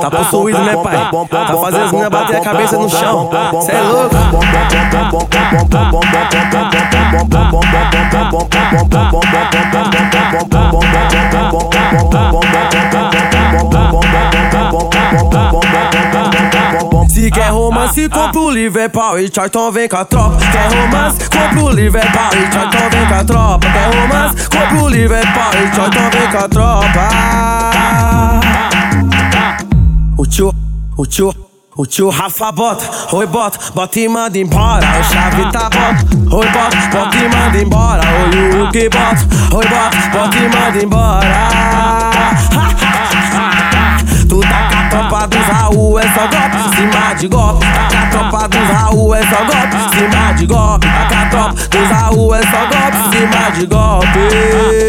Tá possuído, né, pai? Tá fazendo as meninas bater a cabeça no chão. Cê é louco? Se quer romance, compra o Liverpool e tchau, então vem com a tropa. Quer romance, compra o Liverpool e tchau, então vem com a tropa. Quer romance, compra o Liverpool e tchau, então vem com a tropa. Tio, o tio. O tio Rafa bota, oi bota, bota e manda embora. O chave tá bota, oi bota, bota e manda embora. O que bota, oi bota, bota e manda embora. Tu tá com a tropa dos Raul, é só golpe, cima de golpe. Tá com a tropa dos Raul, é só golpe, cima de golpe. Tá com a tropa dos Raul, é só golpe, cima de golpe.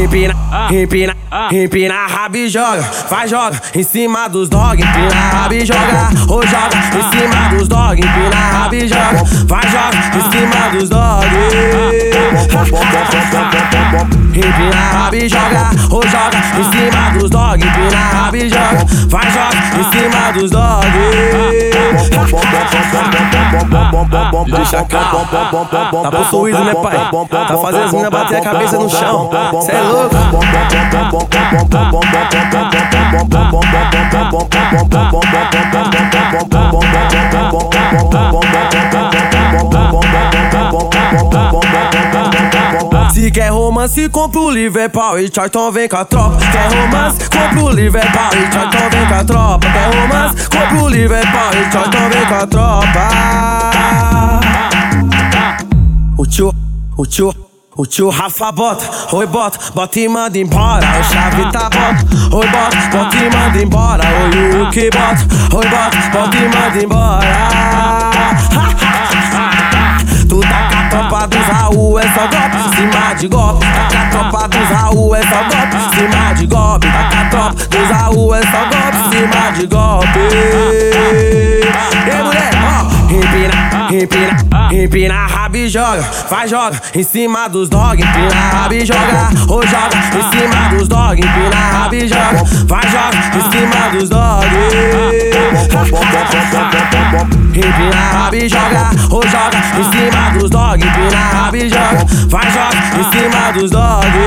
Ei, mulher, ó, empina, empina, empina, rabo e joga. Vai, joga em cima dos dog, empina, rabo e joga. Ou joga em cima dos dog, empina, rabo e joga. Vai, joga em cima dos dog. Empina, rabo e joga. Ou joga em cima dos dog, empina, rabo e joga. Vai, joga em cima dos dog. Deixa cá. Tá possuído, né, pai? Tá fazendo as meninas bater a cabeça no chão. Cê é louco? Se quer romance, compra o Liverpool e tchau, então vem com a tropa. Quer romance, compra o Liverpool e tchau, então vem com a tropa. Quer romance, compra o Liverpool e tchau, então vem com a tropa. O tio, o tio. O tio Rafa bota, oi bota, bota e manda embora. O chave tá bota, oi bota, bota e manda embora. Oi o que bota, oi bota, bota e manda embora. Só golpe, cima de golpe. Com a tropa dos Raul, é só golpe, cima de golpe. Com a tropa dos Raul, é só golpe, cima de golpe. Ei, mulher, ó, empina, empina. Empina rabo e joga, vai joga em cima dos dog, empina rabo e joga, ou joga em cima dos dog, empina rabo e joga, vai joga em cima dos dog. Empina rabo joga, ou joga em cima dos dog, empina rabo joga, vai joga em cima dos dog.